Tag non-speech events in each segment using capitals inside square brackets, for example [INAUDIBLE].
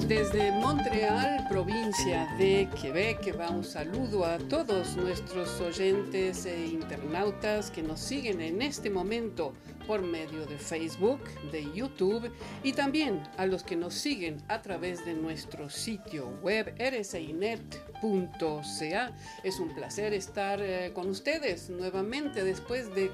desde Montreal, provincia de Quebec. Va un saludo a todos nuestros oyentes e internautas que nos siguen en este momento por medio de Facebook, de YouTube y también a los que nos siguen a través de nuestro sitio web rcinet.ca. Es un placer estar eh, con ustedes nuevamente después de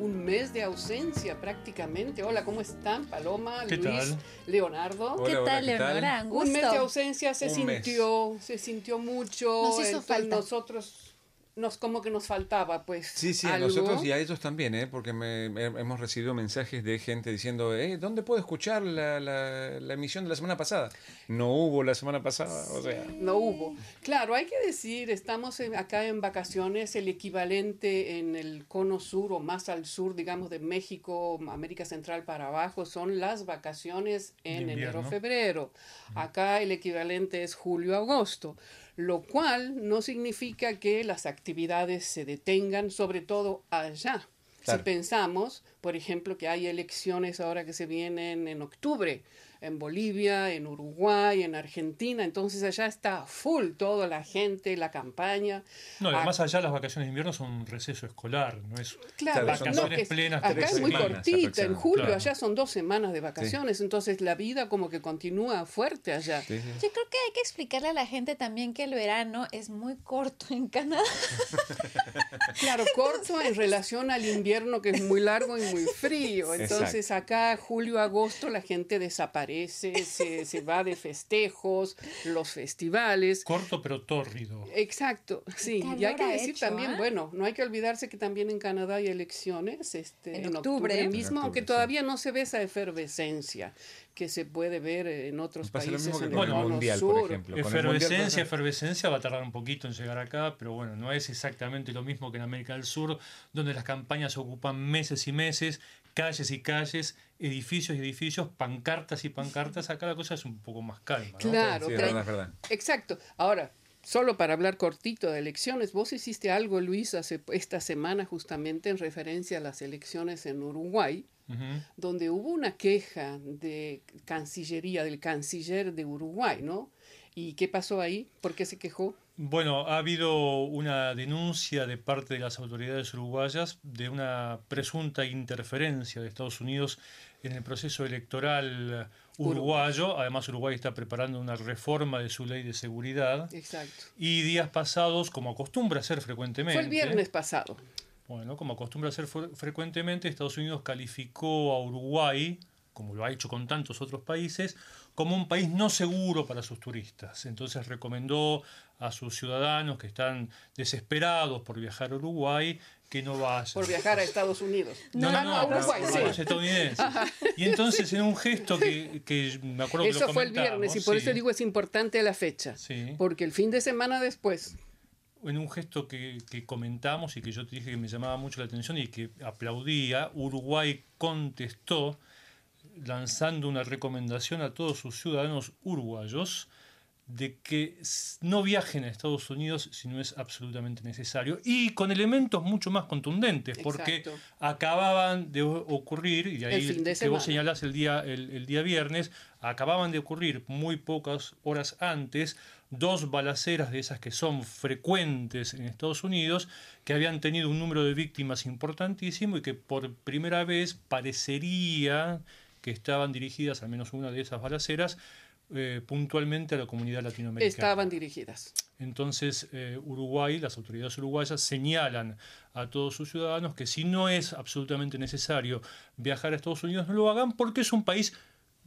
un mes de ausencia prácticamente. Hola, ¿cómo están? Paloma, Luis, Leonardo. ¿Qué tal, Leonora? Un, mes de ausencia se sintió, se sintió mucho. Nos hizo falta. Nosotros nos como que nos faltaba, pues. Sí, sí, algo. a nosotros y a ellos también, ¿eh? porque me, hemos recibido mensajes de gente diciendo, eh, ¿dónde puedo escuchar la, la, la, emisión de la semana pasada? No hubo la semana pasada, o sea. No hubo. Claro, hay que decir, estamos en, acá en vacaciones, el equivalente en el cono sur o más al sur, digamos, de México, América Central para abajo, son las vacaciones en enero-febrero. Acá el equivalente es julio-agosto lo cual no significa que las actividades se detengan, sobre todo allá. Claro. Si pensamos, por ejemplo, que hay elecciones ahora que se vienen en octubre, en Bolivia, en Uruguay, en Argentina, entonces allá está full toda la gente, la campaña. No, además allá las vacaciones de invierno son un receso escolar, no es claro, vacaciones no, que plenas. Acá es muy semanas, cortita, en julio claro. allá son dos semanas de vacaciones, sí. entonces la vida como que continúa fuerte allá. Sí, sí. Yo creo que hay que explicarle a la gente también que el verano es muy corto en Canadá. [LAUGHS] Claro, corto en relación al invierno que es muy largo y muy frío. Entonces Exacto. acá julio, agosto la gente desaparece, se, se va de festejos, los festivales. Corto pero tórrido. Exacto, sí. Y hay que ha decir hecho, también, ¿ah? bueno, no hay que olvidarse que también en Canadá hay elecciones este, En en, octubre. octubre. En mismo, octubre, aunque sí. todavía no se ve esa efervescencia que se puede ver en otros Pasa lo países. mismo que en el cono Mundial, por ejemplo. Efervescencia, efervescencia va a tardar un poquito en llegar acá, pero bueno, no es exactamente lo mismo que en América del Sur, donde las campañas ocupan meses y meses, calles y calles, edificios y edificios, pancartas y pancartas. Acá la cosa es un poco más calma. ¿no? Claro, Sí, es pero- verdad, es verdad. Exacto. Ahora, solo para hablar cortito de elecciones, vos hiciste algo, Luis, hace esta semana justamente en referencia a las elecciones en Uruguay, donde hubo una queja de Cancillería, del canciller de Uruguay, ¿no? ¿Y qué pasó ahí? ¿Por qué se quejó? Bueno, ha habido una denuncia de parte de las autoridades uruguayas de una presunta interferencia de Estados Unidos en el proceso electoral uruguayo. Además, Uruguay está preparando una reforma de su ley de seguridad. Exacto. Y días pasados, como acostumbra hacer frecuentemente. Fue el viernes pasado. Bueno, como acostumbra hacer fre- frecuentemente, Estados Unidos calificó a Uruguay, como lo ha hecho con tantos otros países, como un país no seguro para sus turistas. Entonces recomendó a sus ciudadanos que están desesperados por viajar a Uruguay que no vayan. Por viajar a Estados Unidos. No, no, no, a Uruguay, a sí. los estadounidenses. Y entonces en un gesto que, que me acuerdo que Eso lo fue el viernes y por comentamos, eso sí. digo es importante la fecha. Sí. Porque el fin de semana después, en un gesto que, que comentamos y que yo te dije que me llamaba mucho la atención y que aplaudía, Uruguay contestó lanzando una recomendación a todos sus ciudadanos uruguayos de que no viajen a Estados Unidos si no es absolutamente necesario y con elementos mucho más contundentes porque Exacto. acababan de ocurrir y de ahí de que vos señalás el día el, el día viernes acababan de ocurrir muy pocas horas antes dos balaceras de esas que son frecuentes en Estados Unidos que habían tenido un número de víctimas importantísimo y que por primera vez parecería que estaban dirigidas al menos una de esas balaceras eh, puntualmente a la comunidad latinoamericana. estaban dirigidas. Entonces, eh, Uruguay, las autoridades uruguayas señalan a todos sus ciudadanos que si no es absolutamente necesario viajar a Estados Unidos, no lo hagan porque es un país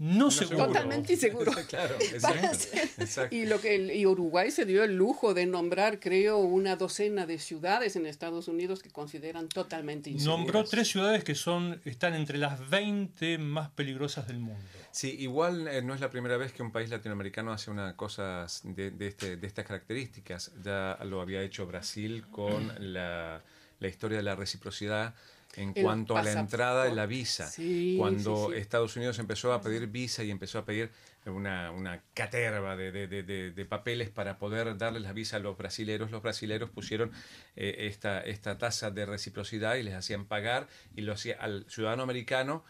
no, seguro. Totalmente [LAUGHS] inseguro. claro, exacto. [LAUGHS] exacto. Y, lo que el- y Uruguay se dio el lujo de nombrar, creo, una docena de ciudades en Estados Unidos que consideran totalmente inseguras. Nombró tres ciudades que son están entre las 20 más peligrosas del mundo. Sí, igual eh, no es la primera vez que un país latinoamericano hace una cosa de, de, este, de estas características. Ya lo había hecho Brasil con la, la historia de la reciprocidad en El cuanto a la entrada de la visa. Sí, Cuando sí, sí. Estados Unidos empezó a pedir visa y empezó a pedir una, una caterva de, de, de, papeles para poder darles la visa a los brasileros, los brasileros pusieron eh, esta, esta tasa de reciprocidad y les hacían pagar y lo hacía al ciudadano americano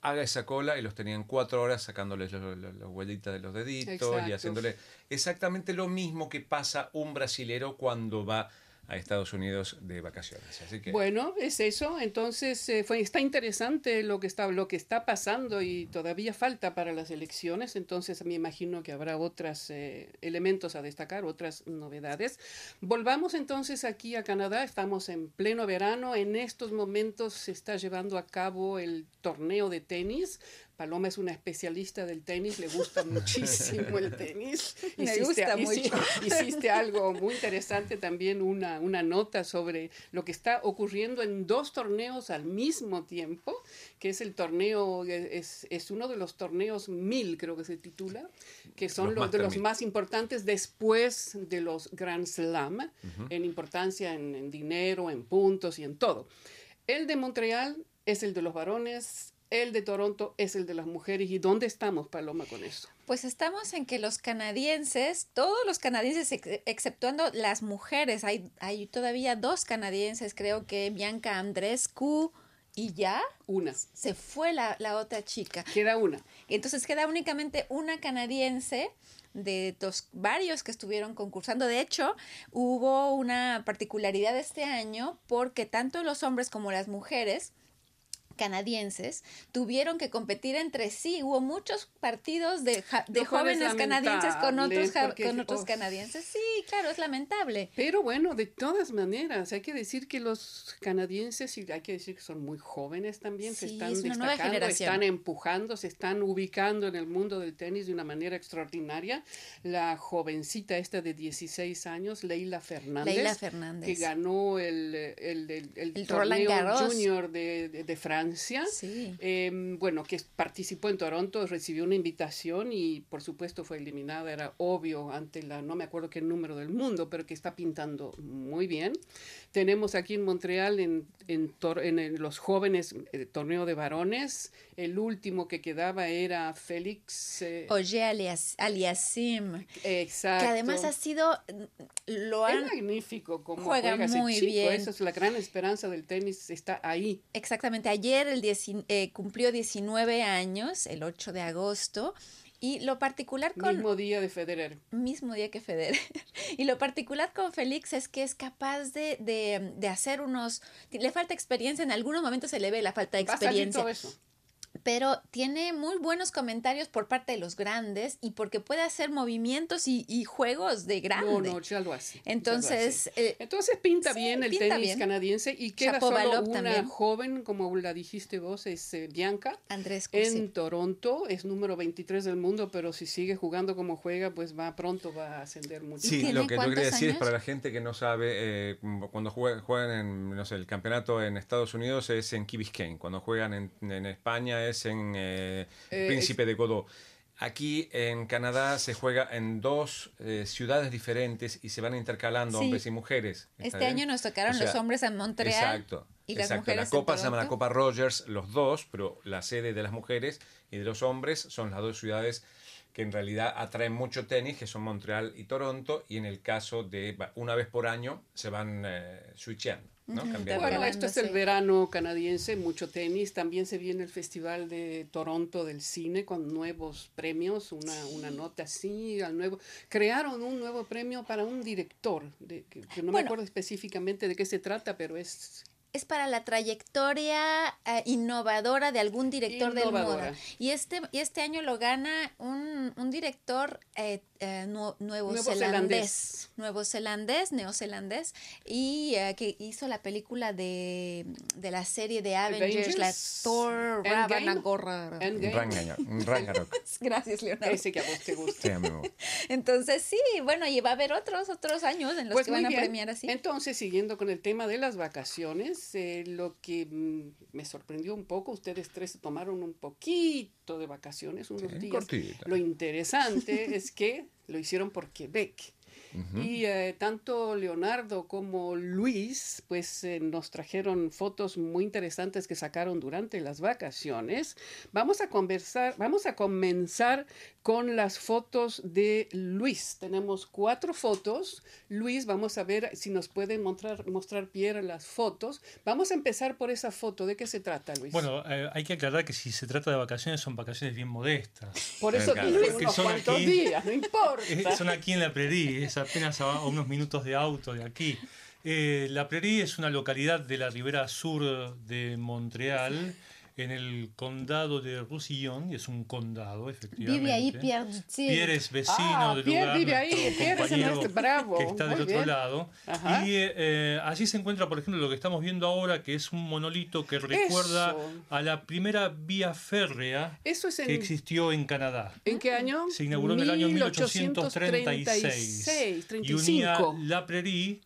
haga esa cola y los tenían cuatro horas sacándoles las huellitas de los deditos y haciéndole exactamente lo mismo que pasa un brasilero cuando va a Estados Unidos de vacaciones. Así que Bueno, es eso. Entonces, eh, fue, está interesante lo que está, lo que está pasando y todavía falta para las elecciones. Entonces, me imagino que habrá otros elementos a destacar, otras novedades. Volvamos entonces aquí a Canadá. Estamos en pleno verano. En estos momentos se está llevando a cabo el torneo de tenis. Paloma es una especialista del tenis, le gusta [LAUGHS] muchísimo el tenis. [LAUGHS] Me gusta hici- mucho. [LAUGHS] Hiciste algo muy interesante también, una, una nota sobre lo que está ocurriendo en dos torneos al mismo tiempo, que es el torneo, es, es uno de los torneos mil, creo que se titula, que son Los los, de los Mil. más importantes después de los Grand Slam, en importancia en, en dinero, en puntos y en todo. El de Montreal es el de los varones. El de Toronto es el de las mujeres. ¿Y dónde estamos, Paloma, con eso? Pues estamos en que los canadienses, todos los canadienses, ex- exceptuando las mujeres, hay, hay todavía dos canadienses, creo que Bianca Andrescu y ya Una. se fue la, la otra chica. Queda una. Entonces queda únicamente una canadiense de los varios que estuvieron concursando. De hecho, hubo una particularidad este año porque tanto los hombres como las mujeres canadienses tuvieron que competir entre sí. Hubo muchos partidos de, ja- de jóvenes canadienses con otros, ja- porque, con otros uf. canadienses. Sí, claro, es lamentable. Pero bueno, de todas maneras, hay que decir que los canadienses, y hay que decir que son muy jóvenes también, se Sí, están es una nueva destacando, generación. están empujando, se están ubicando en el mundo del tenis de una manera extraordinaria. La jovencita esta de 16 años, Leila Fernández, Leila Fernández. que ganó el, el, el, el torneo Roland Garros. junior de, de- de Francia. Sí. Eh, bueno, que participó en Toronto, recibió una invitación y por supuesto fue eliminada, era obvio ante la, no me acuerdo qué número del mundo, pero que está pintando muy bien. Tenemos aquí en Montreal, en, en, tor- en el- los jóvenes eh, torneo de varones, el último que quedaba era Félix. eh, Oye alias, Aliasim, exacto. que además ha sido, lo Es han, magnífico como Juega juega, ese muy chico. bien. Esa es la gran esperanza del tenis, está ahí. Exactamente, ayer el dieci- eh, cumplió 19 años, el 8 de agosto, y lo particular con... Mismo día de Federer. mismo día que Federer. [LAUGHS] Y lo particular con Félix es que es capaz de, de, de hacer unos... Le falta experiencia, en algunos momentos se le ve la falta de Va a salir experiencia, todo eso. Pero tiene muy buenos comentarios por parte de los grandes y porque puede hacer movimientos y, y juegos de grande. No, no, ya lo hace. ya lo Entonces, hace. eh, Entonces pinta sí, bien el pinta tenis bien. canadiense y queda Shapovalov solo una también. joven, como la dijiste vos, es eh, Bianca. Andrés En Cursi. Toronto es número 23 del mundo, pero si sigue jugando como juega, pues va pronto va a ascender mucho. Sí, lo que yo quería decir es para la gente que no sabe, eh, cuando juegan, juegan en, no sé, el campeonato en Estados Unidos es en Key Biscayne, cuando juegan en, en España es en eh, Eh, Príncipe de Godó. Aquí en Canadá se juega en dos eh, ciudades diferentes y se van intercalando Sí. hombres y mujeres. ¿está Este bien? año nos tocaron O sea, los hombres en Montreal Exacto. y las exacto. mujeres La en copa se llama la. Copa Rogers, los dos, pero la sede de las mujeres y de los hombres son las dos ciudades que en realidad atraen mucho tenis, que son Montreal y Toronto, y en el caso de una vez por año se van eh, switcheando, ¿no? Ujú, Cambiando. Bueno, esto es el verano canadiense, mucho tenis. También se viene el Festival de Toronto del Cine con nuevos premios, una, una nota así, al nuevo. Crearon un nuevo premio para un director, de, que, que no me acuerdo específicamente de qué se trata, pero es es para la trayectoria eh, innovadora de algún director del moda. Y este, y este año lo gana un, un director eh, eh, nuevo, Nuevozelandés. zelandés, nuevo zelandés, neozelandés, y eh, que hizo la película de, de la serie de Avengers, la Avengers, Thor Endgame. Ragnarok. Ragnarok. [LAUGHS] Gracias, Leonardo. Ese que a vos te gusta. Sí. Entonces, sí, bueno, y va a haber otros, otros años en los Pues que van a bien. premiar así. Entonces, siguiendo con el tema de las vacaciones, eh, lo que me sorprendió un poco, ustedes tres tomaron un poquito de vacaciones, unos Sí, días. cortita. Lo interesante es que lo hicieron por Quebec. Y eh, tanto Leonardo como Luis, pues eh, nos trajeron fotos muy interesantes que sacaron durante las vacaciones. Vamos a conversar, vamos a comenzar con las fotos de Luis. Tenemos cuatro fotos. Luis, vamos a ver si nos pueden mostrar, mostrar Pierre las fotos. Vamos a empezar por esa foto. ¿De qué se trata, Luis? Bueno, eh, hay que aclarar que si se trata de vacaciones son vacaciones bien modestas. por eso Porque unos son cuantos aquí- días, no [LAUGHS] importa. Son aquí en La Prairie, es apenas a unos minutos de auto de aquí. Eh, la Prairie es una localidad de la ribera sur de Montreal, en el condado de Roussillon, y es un condado, efectivamente. Vive ahí Pierre Dutil. Pierre es vecino Ah, del Pierre lugar, vive ahí, Pierre es compañero nuestro bravo, que está del muy otro bien. lado. Ajá. Y eh, allí se encuentra, por ejemplo, lo que estamos viendo ahora, que es un monolito que recuerda Eso. a la primera vía férrea Eso es en, que existió en Canadá. ¿en qué año? Se inauguró en el año 1836 1836, y unía 35. La Prairie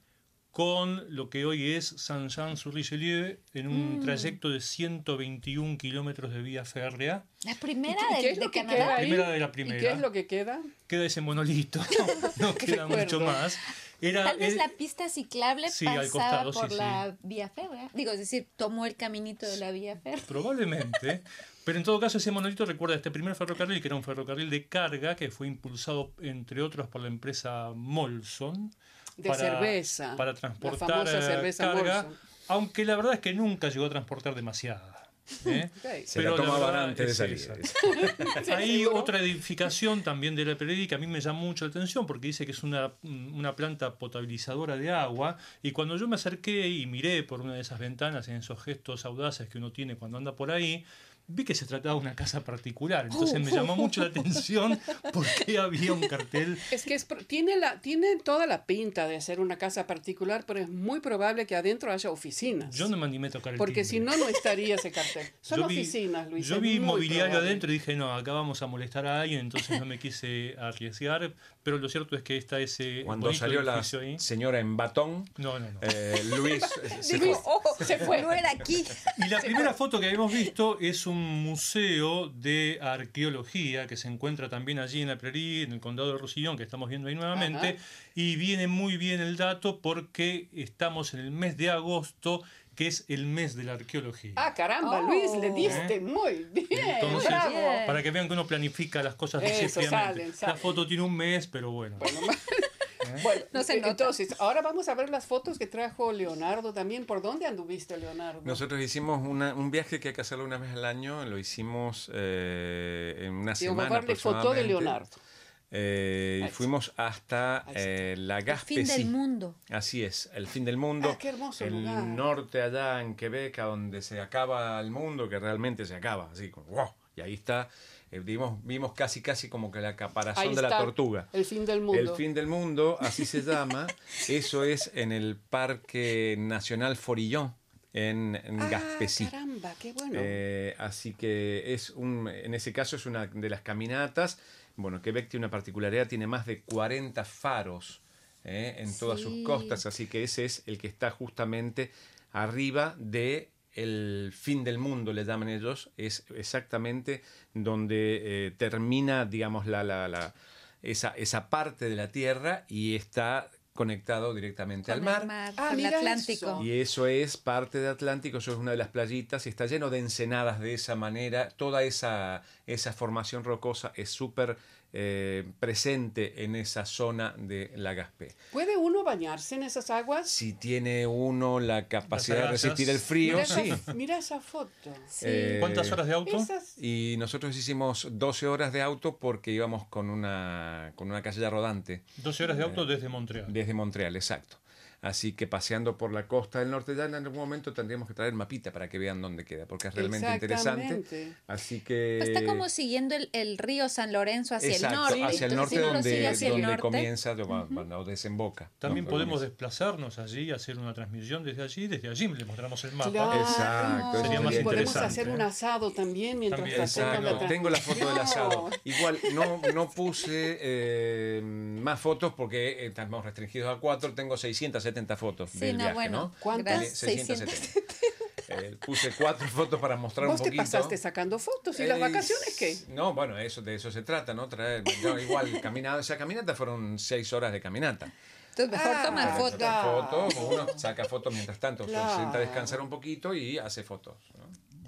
con lo que hoy es Saint-Jean-sur-Richelieu en un Mm. trayecto de 121 kilómetros de vía férrea. La primera ¿Y de, qué es de lo que Canadá. queda ahí? Primera de la ¿Y primera. qué es lo que queda? Queda ese monolito, [LAUGHS] no queda Recuerdo. mucho más. Era, Tal vez eh, la pista ciclable sí, al pasaba costado, sí, por sí. la vía férrea. Digo, es decir, tomó el caminito de la vía férrea. Probablemente. Pero en todo caso, ese monolito recuerda a este primer ferrocarril, que era un ferrocarril de carga, que fue impulsado, entre otros, por la empresa Molson. De cerveza, Para la transportar famosa eh, cerveza carga. Molson. Aunque la verdad es que nunca llegó a transportar demasiada. ¿eh? [LAUGHS] Ok. Se Pero la la tomaban verdad antes de salir. esa. [LAUGHS] [LAUGHS] Hay ¿Seguro? otra edificación también de la Prairie que a mí me llama mucho la atención porque dice que es una, una planta potabilizadora de agua y cuando yo me acerqué y miré por una de esas ventanas en esos gestos audaces que uno tiene cuando anda por ahí, vi que se trataba de una casa particular. Entonces me llamó mucho la [LAUGHS] atención porque había un cartel Es que es, tiene, la, tiene toda la pinta de ser una casa particular, pero es muy probable que adentro haya oficinas. Yo no me animé a tocar el Porque si no, no estaría ese cartel. [LAUGHS] Son Yo vi- oficinas, Luis. Yo vi mobiliario probable. adentro y dije, no, acá vamos a molestar a alguien, entonces no me quise arriesgar. Pero lo cierto es que está ese. Cuando salió la ahí. señora en batón, No, no, no. eh, Luis [LAUGHS] se Luis, fue. oh, se fue. No era aquí. Y la primera foto que habíamos visto es un museo de arqueología que se encuentra también allí en la Prairie, en el condado de Roussillon, que estamos viendo ahí nuevamente. Ajá. Y viene muy bien el dato porque estamos en el mes de agosto, que es el mes de la arqueología. Ah, caramba, Oh. Luis, le diste muy bien. Entonces, bravo. Para que vean que uno planifica las cosas Eso, decisivamente. salen, salen. La foto tiene un mes, pero bueno. Bueno, [LAUGHS] No se nota. entonces, ahora vamos a ver las fotos que trajo Leonardo también. ¿Por dónde anduviste, Leonardo? Nosotros hicimos una- un viaje que hay que hacerlo una vez al año, lo hicimos eh, en una a semana darle foto de aproximadamente. Leonardo. Eh, y fuimos hasta eh, la El Gaspé. fin del mundo. Así es, el fin del mundo. Ah, qué hermoso el lugar. norte allá en Quebec, a donde se acaba el mundo, que realmente se acaba, así como wow. Y ahí está, eh, vimos, vimos casi casi como que la caparazón Ahí de la tortuga. El fin del mundo. El fin del mundo, así se llama. [LAUGHS] Eso es en el Parque Nacional Forillon, en, en ah, caramba, qué bueno. Eh, así que es un, en ese caso es una de las caminatas. Bueno, Quebec tiene una particularidad, tiene más de 40 faros eh, en todas sus costas, así que ese es el que está justamente arriba de el fin del mundo, le llaman ellos, es exactamente donde eh, termina, digamos, la, la, la- esa, esa parte de la Tierra y está conectado directamente al mar. el mar, Ah, con el mira Atlántico. eso. Y eso es parte de Atlántico, eso es una de las playitas y está lleno de ensenadas de esa manera. Toda esa, esa formación rocosa es súper eh, presente en esa zona de la Gaspé. ¿Puede uno bañarse en esas aguas? Si tiene uno la capacidad de resistir el frío, Mira, sí. esa, mira esa foto. Sí. Eh, ¿Cuántas horas de auto? Esas- Y nosotros hicimos 12 horas de auto porque íbamos con una, con una casilla rodante 12 horas de auto desde Montreal. desde Montreal, exacto. Así que paseando por la costa del norte ya en algún momento tendríamos que traer mapita para que vean dónde queda, porque es realmente interesante. Así que... Pues está como siguiendo el, el río San Lorenzo hacia Exacto, el norte. hacia el norte si donde, hacia el donde norte, comienza bueno, o desemboca. También ¿no? podemos Comienza. desplazarnos allí, hacer una transmisión desde allí, desde allí le mostramos el mapa. Claro. Exacto, Sería más Y podemos interesante, hacer un asado también mientras También, hacemos la Exacto, tengo la foto del asado. Igual, no, no puse eh, más fotos porque eh, estamos restringidos a cuatro. Tengo 670 fotos Sí, del no, viaje, bueno. ¿no? ¿Cuántas? gracias, 670. Eh, puse cuatro [LAUGHS] fotos para mostrar Vos un te poquito. pasaste sacando fotos y las Eh, vacaciones qué? No, bueno, eso, de eso se trata, ¿no? Traer, yo igual, [LAUGHS] caminada, esa caminata fueron seis horas de caminata. Entonces, mejor Ah, tomar fotos. fotos, uno saca fotos mientras tanto, se Claro. sienta a descansar un poquito y hace fotos.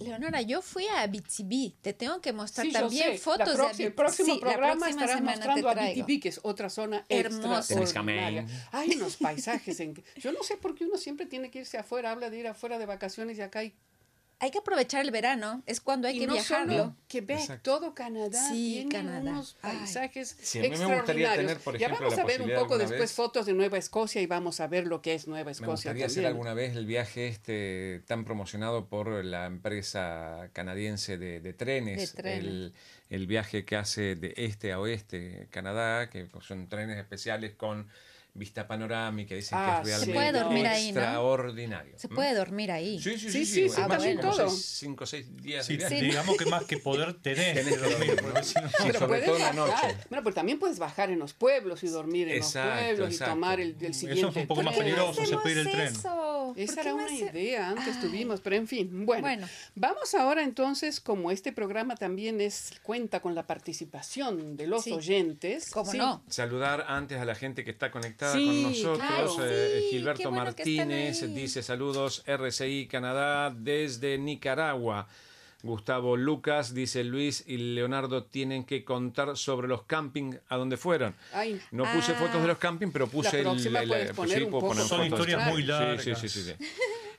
¿No? Leonora, yo fui a BTB. Te tengo que mostrar Sí, yo también sé. fotos La de El próximo Sí, programa estarás mostrando a. BTB, que es otra zona extraordinaria. Hay unos paisajes en que... Yo no sé por qué uno siempre tiene que irse afuera, habla de ir afuera de vacaciones y acá hay... Hay que aprovechar el verano, es cuando hay y que no viajarlo. solo Quebec, Exacto. todo Canadá Sí, tiene Canadá. unos paisajes Sí, a mí me gustaría extraordinarios. tener, por ya ejemplo, vamos la a ver un poco después vez- fotos de Nueva Escocia y vamos a ver lo que es Nueva Me Escocia gustaría hacer también. alguna vez el viaje este tan promocionado por la empresa canadiense de, de trenes, De trenes. El, el viaje que hace de este a oeste Canadá, que son trenes especiales con vista panorámica, dicen Ah, que es realmente Se puede dormir ahí, ¿no? extraordinario. Se puede dormir ahí. Sí, sí, Sí, sí, sí, sí, sí, es más, también como todo. seis- cinco o seis días Sí, digamos que más que poder que Tenés que dormir, dormir, porque si no- Sí, Pero sobre puedes todo en la bajar. noche. Bueno, pero también puedes bajar en los pueblos y dormir en Exacto, los pueblos exacto. y tomar el, el siguiente es un poco más peligroso, se puede ir el tren. eso? ¿Por Esa era una hace- idea, antes Ay. tuvimos, pero en fin, bueno, Bueno. Vamos ahora entonces, como este programa también es cuenta con la participación de los Sí. oyentes. ¿Cómo sí, no? Saludar antes a la gente que está conectada Sí, con nosotros. claro. Eh, Sí, Gilberto bueno Martínez dice saludos RCI Canadá desde Nicaragua. Gustavo Lucas dice Luis y Leonardo tienen que contar sobre los camping a donde fueron. Ay, No puse Ah. fotos de los camping, pero puse el, próxima el- puedes pues poner sí, un puedo poco poner Son fotos. historias muy largas. Sí, sí, sí, sí.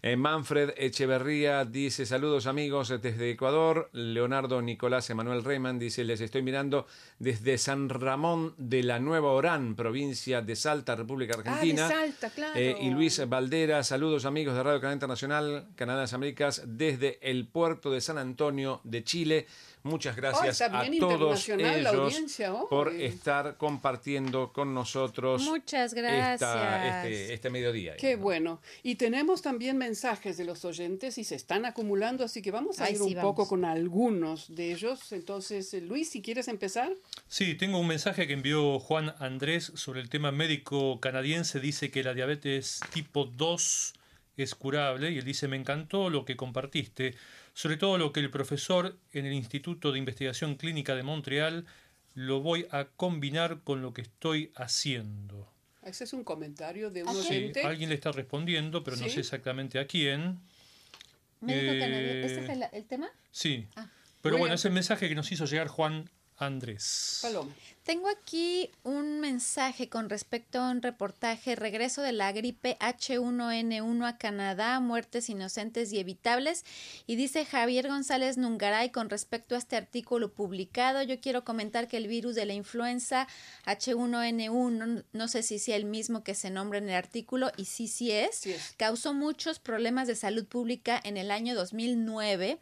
Eh, Manfred Echeverría dice saludos amigos desde Ecuador. Leonardo Nicolás Emanuel Reyman dice les estoy mirando desde San Ramón de la Nueva Orán, provincia de Salta, República Argentina. Ah, de Salta, claro. Eh, y Luis Valdera, saludos amigos de Radio Canadá Internacional, Canadá de las Américas, desde el puerto de San Antonio de Chile. Muchas gracias está a todos internacional la ellos por estar compartiendo con nosotros Muchas esta- gracias. este, este mediodía. Qué bueno. Y tenemos también mensajes de los oyentes y se están acumulando, así que vamos a Ay, ir sí, un vamos. poco con algunos de ellos. Entonces, eh, Luis, si quieres empezar. Sí, tengo un mensaje que envió Juan Andrés sobre el tema médico canadiense. Dice que la diabetes tipo 2 es curable y él dice, me encantó lo que compartiste, sobre todo lo que el profesor en el Instituto de Investigación Clínica de Montreal lo voy a combinar con lo que estoy haciendo. Ese es un comentario de un ¿A quién? Sí, oyente. alguien le está respondiendo, pero no sé exactamente a quién. Médico Eh, canadiense. ¿Este es el, el tema? Sí, Ah. pero bueno, bien. es el mensaje que nos hizo llegar Juan Andrés. Paloma. Tengo aquí un mensaje con respecto a un reportaje Regreso de la gripe H1N1 a Canadá, muertes inocentes y evitables. Y dice Javier González Nungaray con respecto a este artículo publicado. Yo quiero comentar que el virus de la influenza H1N1, no sé si sea el mismo que se nombra en el artículo, y sí, sí es, Sí es. causó muchos problemas de salud pública en el año 2009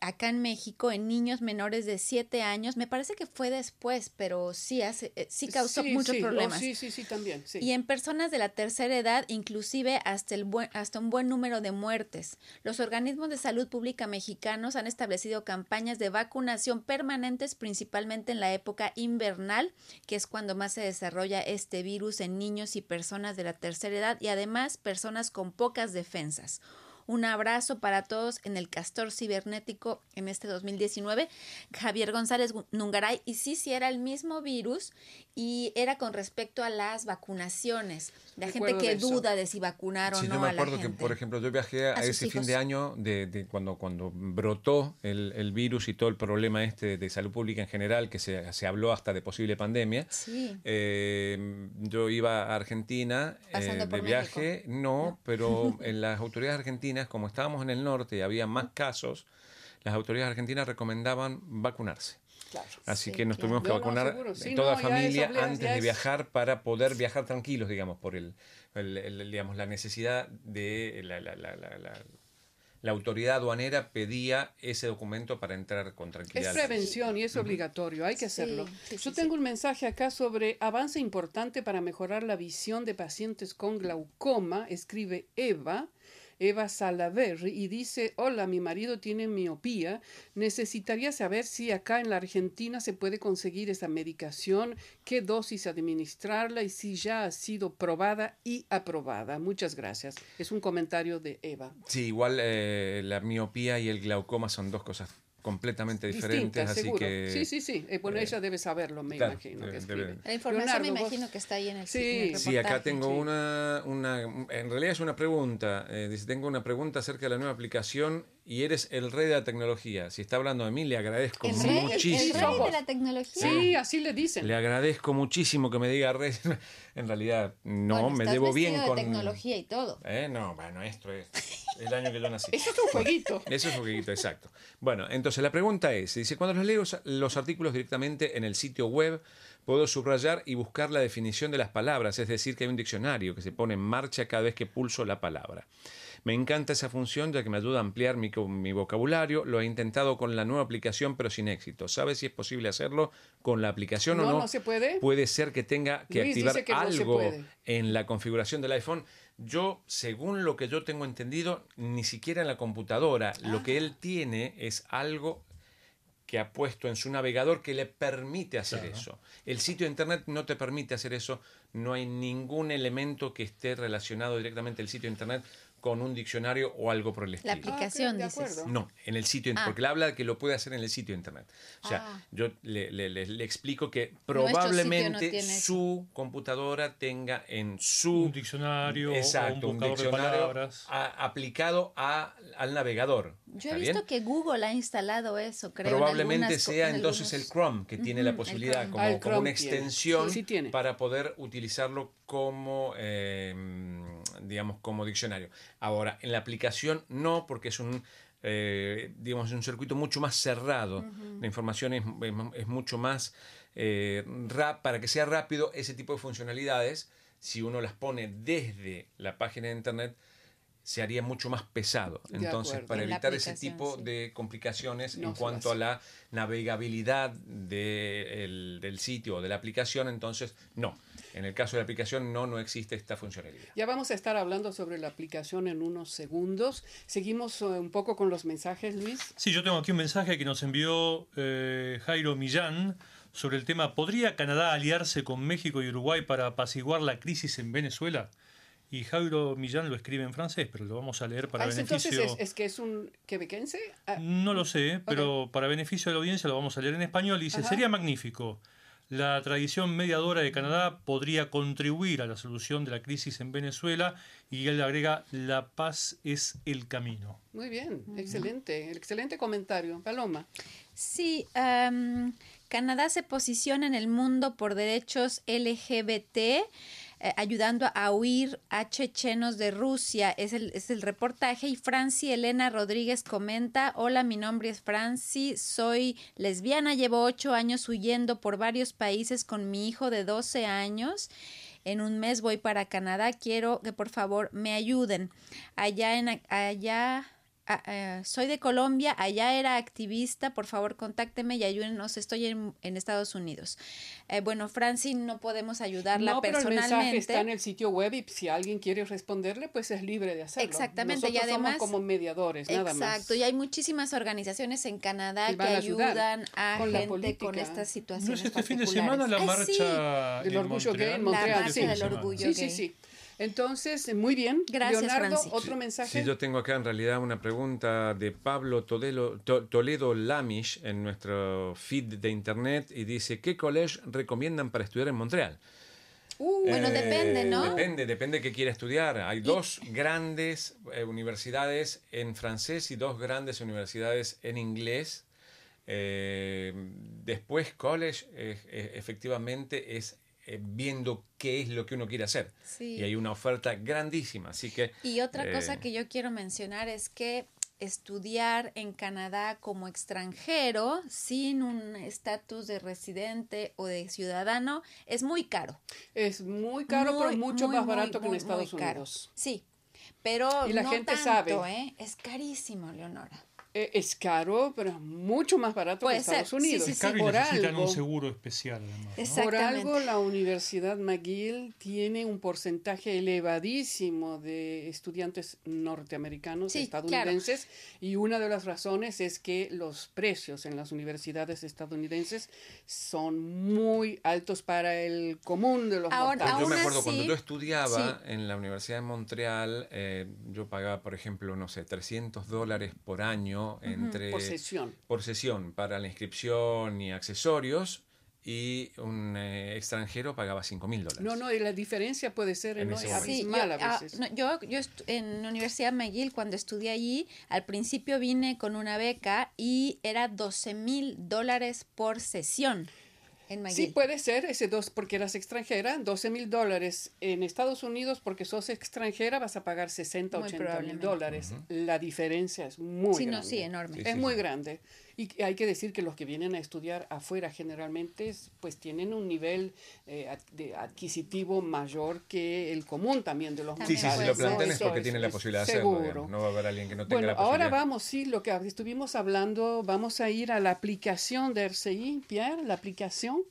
acá en México en niños menores de 7 años. Me parece que fue después, pero sí, hace, eh, sí causó Sí, muchos sí, oh, problemas. sí, sí, sí, también. Sí. Y en personas de la tercera edad, inclusive hasta, el buen, hasta un buen número de muertes. Los organismos de salud pública mexicanos han establecido campañas de vacunación permanentes, principalmente en la época invernal, que es cuando más se desarrolla este virus en niños y personas de la tercera edad y además personas con pocas defensas. Un abrazo para todos en el Castor Cibernético en este 2019. Javier González Nungaray. Y sí, sí, era el mismo virus y era con respecto a las vacunaciones. La gente que de duda de si vacunar o Sí, no yo me a la acuerdo que, por ejemplo, yo viajé a, ese fin de año de, de cuando, cuando brotó el, el virus y todo el problema este de salud pública en general, que se, se habló hasta de posible pandemia. Sí. Eh, yo iba a Argentina eh, de viaje, no, pero [LAUGHS] en las autoridades argentinas, como estábamos en el norte y había más casos, las autoridades argentinas recomendaban vacunarse. Claro. Así Sí, que nos claro. tuvimos que No, vacunar. Sí, toda no, ya familia es antes de es- viajar para poder viajar tranquilos, digamos, por el, el- el- digamos, la necesidad de la, la- la- la- la- la autoridad aduanera pedía ese documento para entrar con Es tranquilidad. prevención y es obligatorio, hay que hacerlo. sí, sí, Yo sí. tengo un mensaje acá sobre avance importante para mejorar la visión de pacientes con glaucoma, escribe Eva. Eva Salaverri, y dice, hola, mi marido tiene miopía, necesitaría saber si acá en la Argentina se puede conseguir esa medicación, qué dosis administrarla y si ya ha sido probada y aprobada. Muchas gracias. Es un comentario de Eva. Sí, igual eh, la miopía y el glaucoma son dos cosas completamente diferentes, así seguro. que... Sí, sí, sí. Eh, bueno, eh, ella debe saberlo, me claro, imagino. debe- que debe- La información me vos- imagino que está ahí en el, Sí. en el Sí, acá tengo sí. una, una, en realidad es una pregunta, eh, dice, tengo una pregunta acerca de la nueva aplicación y eres el rey de la tecnología. Si está hablando de mí, le agradezco ¿El rey, muchísimo. el rey de la tecnología? Sí, así le dicen. Le agradezco muchísimo que me diga rey. [LAUGHS] en realidad, no, Bueno, me vestido bien de con... tecnología y todo. Eh, no, bueno, esto es [LAUGHS] el año que yo nací. Eso es un jueguito. Eso es un poquito exacto. Bueno, entonces la pregunta es, dice, cuando los leo los artículos directamente en el sitio web, puedo subrayar y buscar la definición de las palabras, es decir, que hay un diccionario que se pone en marcha cada vez que pulso la palabra. Me encanta esa función ya que me ayuda a ampliar mi, vocabulario. Lo he intentado con la nueva aplicación, pero sin éxito. ¿Sabes si es posible hacerlo con la aplicación o No, no? no se puede. Puede ser que tenga que Luis activar que algo en la configuración del iPhone. Yo, según lo que yo tengo entendido, ni siquiera en la computadora. Lo Ah. que él tiene es algo que ha puesto en su navegador que le permite hacer Claro. eso. El sitio de internet no te permite hacer eso. No hay ningún elemento que esté relacionado directamente al sitio de internet con un diccionario o algo por el La estilo. aplicación, de dices. acuerdo. No, en el sitio, Ah. porque le habla de que lo puede hacer en el sitio de internet. O sea, Ah. yo le, le- le- le explico que no probablemente su computadora tenga en su Un diccionario exacto, o un de diccionario palabras. a- aplicado a- al navegador. Yo ¿Está he visto bien? que Google ha instalado eso, creo. en Probablemente algunas sea en entonces algunos- el Chrome que tiene la posibilidad como, Ah, como una extensión Sí, sí tiene. para poder utilizarlo como eh, digamos como diccionario. Ahora, en la aplicación no, porque es un eh, digamos un circuito mucho más cerrado. La información es, es- es mucho más eh, rap, para que sea rápido ese tipo de funcionalidades, si uno las pone desde la página de internet se haría mucho más pesado. De Entonces, acuerdo. para En evitar ese tipo sí. de complicaciones No en cuanto a la navegabilidad de el- del sitio o de la aplicación, entonces no. En el caso de la aplicación no, no existe esta funcionalidad. Ya vamos a estar hablando sobre la aplicación en unos segundos. Seguimos eh, un poco con los mensajes, Luis. Sí, yo tengo aquí un mensaje que nos envió eh, Jairo Millán sobre el tema ¿Podría Canadá aliarse con México y Uruguay para apaciguar la crisis en Venezuela? Y Jairo Millán lo escribe en francés, pero lo vamos a leer para Ah, beneficio... entonces, ¿es, es que es un quebequense? Ah, No lo sé, pero para beneficio de la audiencia lo vamos a leer en español. Dice, Ajá. sería magnífico. La tradición mediadora de Canadá podría contribuir a la solución de la crisis en Venezuela y él agrega, la paz es el camino. muy bien, excelente, excelente comentario. Paloma. Sí, am, Canadá se posiciona en el mundo por derechos LGBT, eh, ayudando a huir a chechenos de Rusia. Es el, es el reportaje. Y Franci Elena Rodríguez comenta, hola, mi nombre es Franci, soy lesbiana, llevo ocho años huyendo por varios países con mi hijo de 12 años. En un mes voy para Canadá, quiero que por favor me ayuden. Allá en allá Ah, eh, soy de Colombia, allá era activista, por favor contácteme y ayúdenos, estoy en, en Estados Unidos. Eh, bueno, Franci, no podemos ayudarla no, pero el mensaje personalmente. está en el sitio web y si alguien quiere responderle, pues es libre de hacerlo. Exactamente, y Nosotros además- somos como mediadores, nada más. Exacto, y hay muchísimas organizaciones en Canadá Que ayudan a con la gente política. con estas ¿No situaciones es este fin de semana la Ay, sí. marcha Del orgullo gay en Montreal? Marcha sí. del. Sí, sí. Entonces, muy bien. Gracias, Leonardo, Franci. otro mensaje. Sí, yo tengo acá en realidad una pregunta de Pablo Toledo, To- Toledo Lamish en nuestro feed de internet y dice, ¿qué college recomiendan para estudiar en Montreal? Uh, Bueno, Eh, depende, ¿no? Depende, depende de qué quiera estudiar. Hay dos grandes eh, universidades en francés y dos grandes universidades en inglés. Eh, después, college, eh, eh, efectivamente, es viendo qué es lo que uno quiere hacer. Sí. Y hay una oferta grandísima. Así que. Y otra eh, cosa que yo quiero mencionar es que estudiar en Canadá como extranjero sin un estatus de residente o de ciudadano es muy caro. es muy caro, pero mucho muy, más muy, barato que en Estados muy caro. Unidos. Sí, pero Y la no gente tanto, sabe. ¿eh? Es carísimo, Leonora. Eh, es caro, pero es mucho más barato Puede que Estados ser, sí, Unidos. sí, Es caro y Por necesitan algo, un seguro especial, además. ¿no? por algo la Universidad McGill tiene un porcentaje elevadísimo de estudiantes norteamericanos, Sí, estadounidenses, y una de las razones es que los precios en las universidades estadounidenses son muy altos para el común de los Ahora- mortales. Yo me acuerdo así, cuando yo estudiaba en la Universidad de Montreal, eh, yo pagaba, por ejemplo, no sé, 300 dólares por año entre Por sesión. por sesión para la inscripción y accesorios y un eh, extranjero pagaba 5 mil dólares. No, no, y la diferencia puede ser En. Sí, yo, a ah, veces. no, yo, yo estu- en la Universidad McGill, cuando estudié allí, al principio vine con una beca y era 12 mil dólares por sesión en McGill. Sí, puede ser ese dos, porque eras extranjera, 12 mil dólares. En Estados Unidos, porque sos extranjera, vas a pagar 60, Muy 80 mil dólares. La diferencia es muy Sí, no, grande. sí, enorme. Sí, es sí, muy sí. grande. Y hay que decir que los que vienen a estudiar afuera generalmente es- pues tienen un nivel eh, ad- de adquisitivo mayor que el común también de los También Sí, sí, si lo plantean es porque tienen la posibilidad de hacerlo. digamos. No va a haber alguien que no tenga Bueno, la posibilidad. ahora vamos, sí, lo que estuvimos hablando, vamos a ir a la aplicación de RCI, Pierre, la aplicación.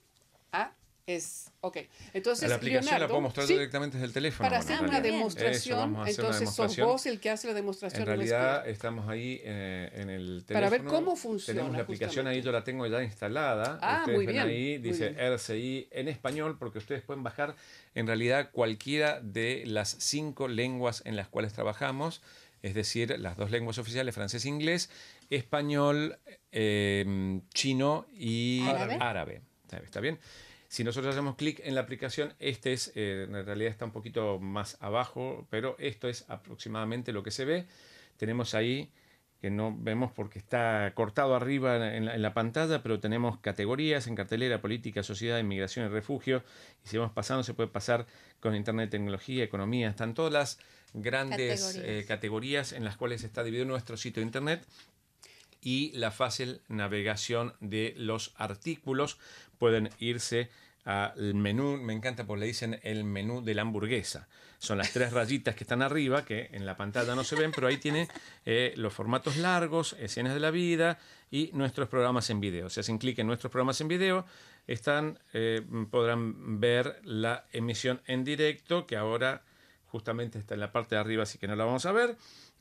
Ah, es, ok. Entonces, la aplicación la puedo mostrar sí, directamente desde el teléfono. para bueno, hacer una demostración, Eso, hacer una entonces sos vos el que hace la demostración. En realidad estamos ahí eh, en el teléfono. Para ver cómo funciona, Tenemos la aplicación justamente. ahí, yo la tengo ya instalada. Ah, ustedes muy ven bien, ahí, dice bien. RCI en español, porque ustedes pueden bajar en realidad cualquiera de las cinco lenguas en las cuales trabajamos, es decir, las dos lenguas oficiales, francés e inglés, español, eh, chino y Árabe. árabe. ¿Está bien? Si nosotros hacemos clic en la aplicación, este es, eh, en realidad está un poquito más abajo, pero esto es aproximadamente lo que se ve. Tenemos ahí, que no vemos porque está cortado arriba en la, en la pantalla, pero tenemos categorías en cartelera, política, sociedad, inmigración y refugio. Y si vamos pasando, se puede pasar con Internet, tecnología, economía. Están todas las grandes Categorías. eh, categorías en las cuales está dividido nuestro sitio de Internet y la fácil navegación de los artículos. Pueden irse al menú, me encanta porque le dicen el menú de la hamburguesa. Son las tres rayitas que están arriba, que en la pantalla no se ven, pero ahí tiene eh, los formatos largos, escenas de la vida y nuestros programas en video. Si hacen clic en nuestros programas en video, están, eh, podrán ver la emisión en directo, que ahora justamente está en la parte de arriba, así que no la vamos a ver.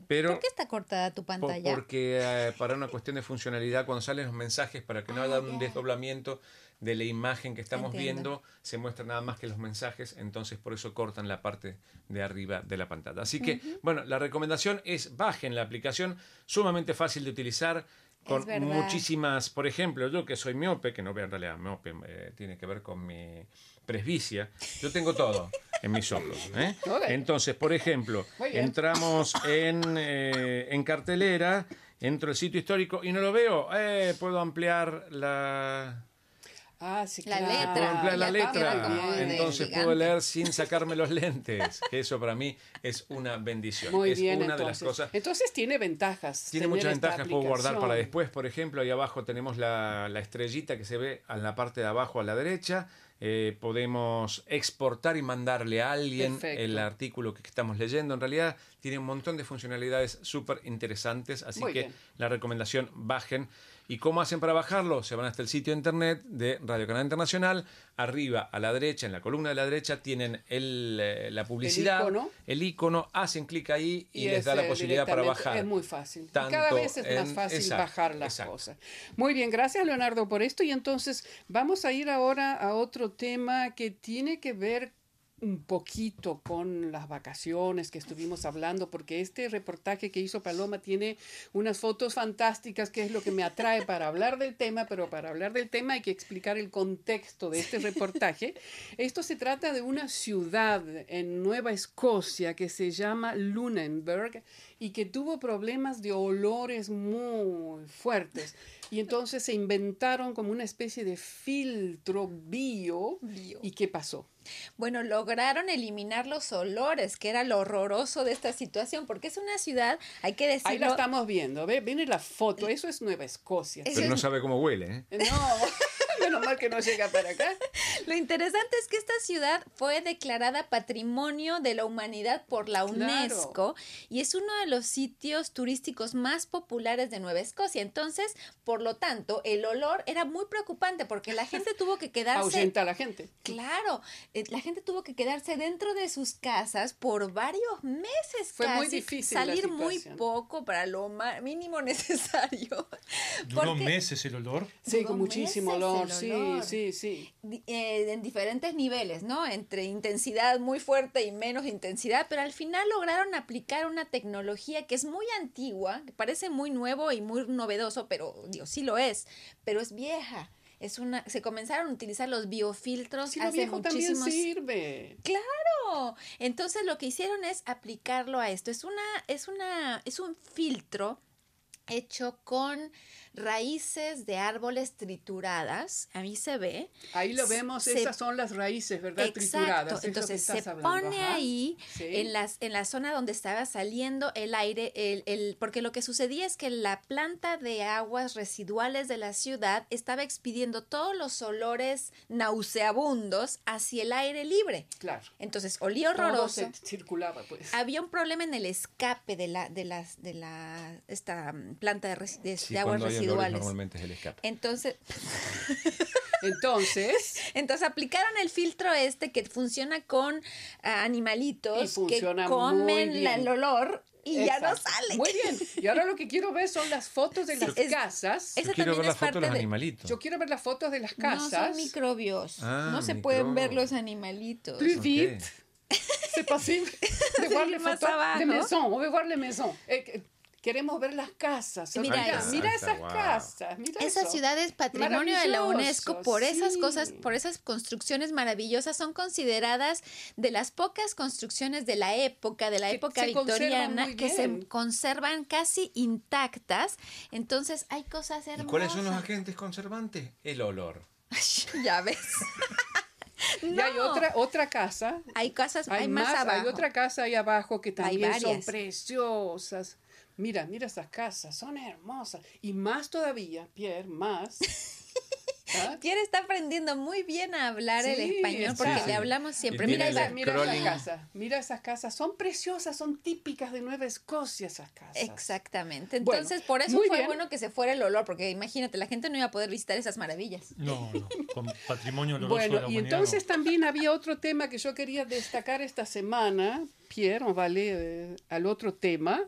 Pero ¿Por qué está cortada tu pantalla? Porque eh, para una cuestión de funcionalidad, cuando salen los mensajes, para que no Ah, haya un desdoblamiento de la imagen que estamos Entiendo. viendo, se muestra nada más que los mensajes, entonces por eso cortan la parte de arriba de la pantalla. Así que, bueno, la recomendación es bajen la aplicación, sumamente fácil de utilizar. Con muchísimas, por ejemplo, yo que soy miope, que no veo en realidad miope, eh, tiene que ver con mi presbicia, yo tengo todo en mis ojos. ¿eh? Entonces, por ejemplo, entramos en, eh, en cartelera, entro al sitio histórico y no lo veo, eh, puedo ampliar la, Ah, sí, La claro. letra. puedo ampliar la letra, de entonces puedo leer sin sacarme los lentes, que eso para mí es una bendición. Muy es bien, una de entonces. las cosas. Entonces tiene ventajas. Tiene tener muchas esta ventajas, puedo guardar para después. Por ejemplo, ahí abajo tenemos la, la estrellita que se ve en la parte de abajo a la derecha. Eh, podemos exportar y mandarle a alguien Perfecto. el artículo que estamos leyendo. En realidad tiene un montón de funcionalidades súper interesantes, así Muy que bien. la recomendación bajen. ¿Y cómo hacen para bajarlo? Se van hasta el sitio de internet de Radio Canal Internacional. Arriba a la derecha, en la columna de la derecha, tienen el, eh, la publicidad, icono. el icono, hacen clic ahí y, les es, da la posibilidad para bajar. Es muy fácil. Tanto cada vez es más fácil exacto, bajar las exacto. cosas. Muy bien, gracias Leonardo por esto. Y entonces vamos a ir ahora a otro tema que tiene que ver un poquito con las vacaciones que estuvimos hablando, porque este reportaje que hizo Paloma tiene unas fotos fantásticas, que es lo que me atrae para hablar del tema, pero para hablar del tema hay que explicar el contexto de este reportaje. Esto se trata de una ciudad en Nueva Escocia que se llama Lunenburg y que tuvo problemas de olores muy fuertes. Y entonces se inventaron como una especie de filtro bio. Bio. ¿Y qué pasó? Bueno, lograron eliminar los olores, que era lo horroroso de esta situación, porque es una ciudad, hay que decirlo. Ahí la estamos viendo, ¿ve? Viene la foto, eso es Nueva Escocia. Es- Pero no sabe cómo huele. ¿eh? No, [LAUGHS] [LAUGHS] Menos mal que no llega para acá. Lo interesante es que esta ciudad fue declarada Patrimonio de la Humanidad por la UNESCO y es uno de los sitios turísticos más populares de Nueva Escocia. Entonces, por lo tanto, el olor era muy preocupante porque la gente tuvo que [LAUGHS] quedarse... Ahuyenta a la gente. Claro, eh, la gente tuvo que quedarse dentro de sus casas por varios meses. Fue muy casi, difícil la Salir muy poco para lo mínimo necesario. [LAUGHS] Duró Porque- meses el olor. Sí, con muchísimo meses olor. El Sí, olor. sí, sí. eh, en diferentes niveles, ¿no? Entre intensidad muy fuerte y menos intensidad, pero al final lograron aplicar una tecnología que es muy antigua, que parece muy nuevo y muy novedoso, pero digo, sí lo es, pero es vieja. Es una, se comenzaron a utilizar los biofiltros lo hace viejo también muchísimos sirve. Claro. Entonces lo que hicieron es aplicarlo a esto. Es una, es una, es un filtro hecho con raíces de árboles trituradas. A mí se ve. Ahí lo vemos, Se- esas son las raíces, ¿verdad? Exacto. Trituradas. Entonces se hablando, pone ajá. ahí Sí. en las en la zona donde estaba saliendo el aire, el, el- porque lo que sucedía es que la planta de aguas residuales de la ciudad estaba expidiendo todos los olores nauseabundos hacia el aire libre. Claro. Entonces olía Todo horroroso. se circulaba, pues. Había un problema en el escape de la de las de la esta planta de, resi- de- Sí, de aguas cuando hay olores, residuales. normalmente es el escape. Entonces, [LAUGHS] Entonces, entonces aplicaron el filtro este que funciona con Y animalitos que funciona muy comen la- el olor y ya no exacto. sale. Muy bien. Y ahora lo que quiero ver son las fotos de las es- casas. Esa Yo quiero también ver la es foto de parte los de- animalitos. Yo quiero ver las fotos de las No casas. son microbios. Ah, no se pueden ver los animalitos. Plus Ok. vite. C'est possible de voir les más photos abajo. de maison. On veut voir les maisons. Eh, que- queremos ver las casas. Mira mira, esas wow. casas. Mira Esa eso. ciudad es patrimonio de la UNESCO por esas cosas, por esas construcciones maravillosas. Son consideradas de las pocas construcciones de la época, de la Que época victoriana, que se conservan casi intactas. Entonces hay cosas hermosas. ¿Y cuáles son los agentes conservantes? El olor. [LAUGHS] ya ves. [LAUGHS] Y hay No. otra, otra casa. Hay cosas, hay, Hay, más, más, abajo. hay otra casa ahí abajo que también son preciosas. Mira, mira esas casas, son hermosas. Y más todavía, Pierre, más. [LAUGHS] ¿Ah? Pierre está aprendiendo muy bien a hablar el español porque le hablamos siempre. Mira, esa- Mira esas casas, mira esas casas, son preciosas, son típicas de Nueva Escocia esas casas. Exactamente. Bueno, Entonces, por eso fue bien. bueno que se fuera el olor, porque imagínate, la gente no iba a poder visitar esas maravillas. No, no, con patrimonio oloroso de la Bueno, y entonces no. también había otro tema que yo quería destacar esta semana, Pierre, on va aller, eh, al otro tema,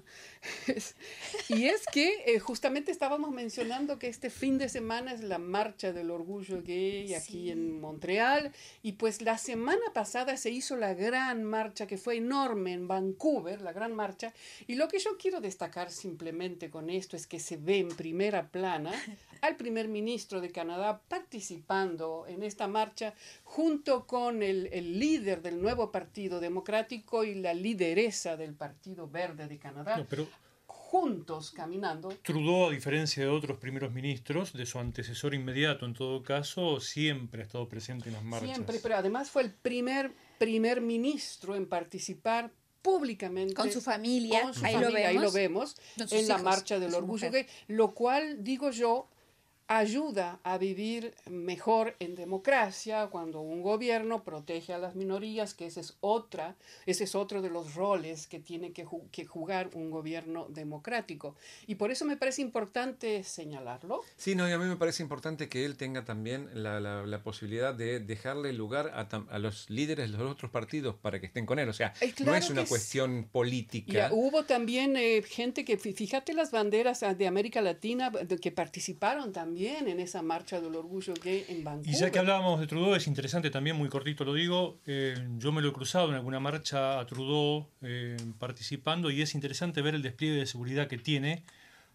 [LAUGHS] y es que eh, justamente estábamos mencionando que este fin de semana es la marcha del orgullo gay aquí en Montreal, y pues la semana pasada se hizo la gran marcha que fue enorme en Vancouver, la gran marcha, y lo que yo quiero destacar simplemente con esto es que se ve en primera plana [LAUGHS] al primer ministro de Canadá participando en esta marcha junto con el, el líder del nuevo Partido Democrático y la lideresa del Partido Verde de Canadá, No, pero juntos caminando. Trudeau, a diferencia de otros primeros ministros, de su antecesor inmediato en todo caso, siempre ha estado presente en las marchas. Siempre, pero además fue el primer primer ministro en participar públicamente Con su familia, con su ahí, lo familia, ahí lo vemos. vemos Con sus en la marcha del orgullo gay, lo cual digo yo ayuda a vivir mejor en democracia cuando un gobierno protege a las minorías, que ese es otra, ese es otro de los roles que tiene que, ju- que jugar un gobierno democrático. Y por eso me parece importante señalarlo. Sí, no, y a mí me parece importante que él tenga también la, la- la posibilidad de dejarle lugar a, a los líderes de los otros partidos para que estén con él. O sea, Eh, no claro es una cuestión Y política. ah, hubo también eh, gente que, fí- fíjate las banderas ah, de América Latina que participaron también en esa marcha del orgullo gay en Vancouver. Y ya que hablábamos de Trudeau, es interesante también, muy cortito lo digo, eh, yo me lo he cruzado en alguna marcha a Trudeau eh, participando y es interesante ver el despliegue de seguridad que tiene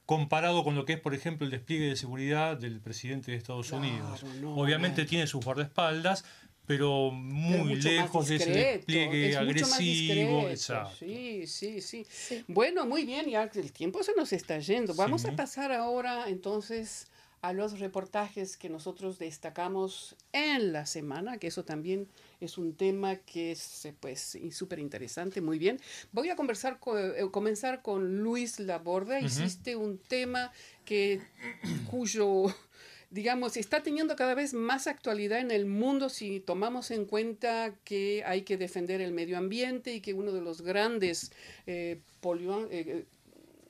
comparado con lo que es, por ejemplo, el despliegue de seguridad del presidente de Estados Claro, Unidos. no, Obviamente no. tiene sus guardaespaldas, pero Pero muy lejos de ese despliegue es agresivo. discreto, Exacto. Sí, sí, sí, Sí. Bueno, muy bien, ya el tiempo se nos está yendo. Vamos Sí. a pasar ahora entonces a los reportajes que nosotros destacamos en la semana, que eso también es un tema que es eh, pues súper interesante, muy bien. Voy a conversar co- eh, comenzar con Luis Laborda. Hiciste un tema que cuyo digamos, está teniendo cada vez más actualidad en el mundo si tomamos en cuenta que hay que defender el medio ambiente y que uno de los grandes eh, eh,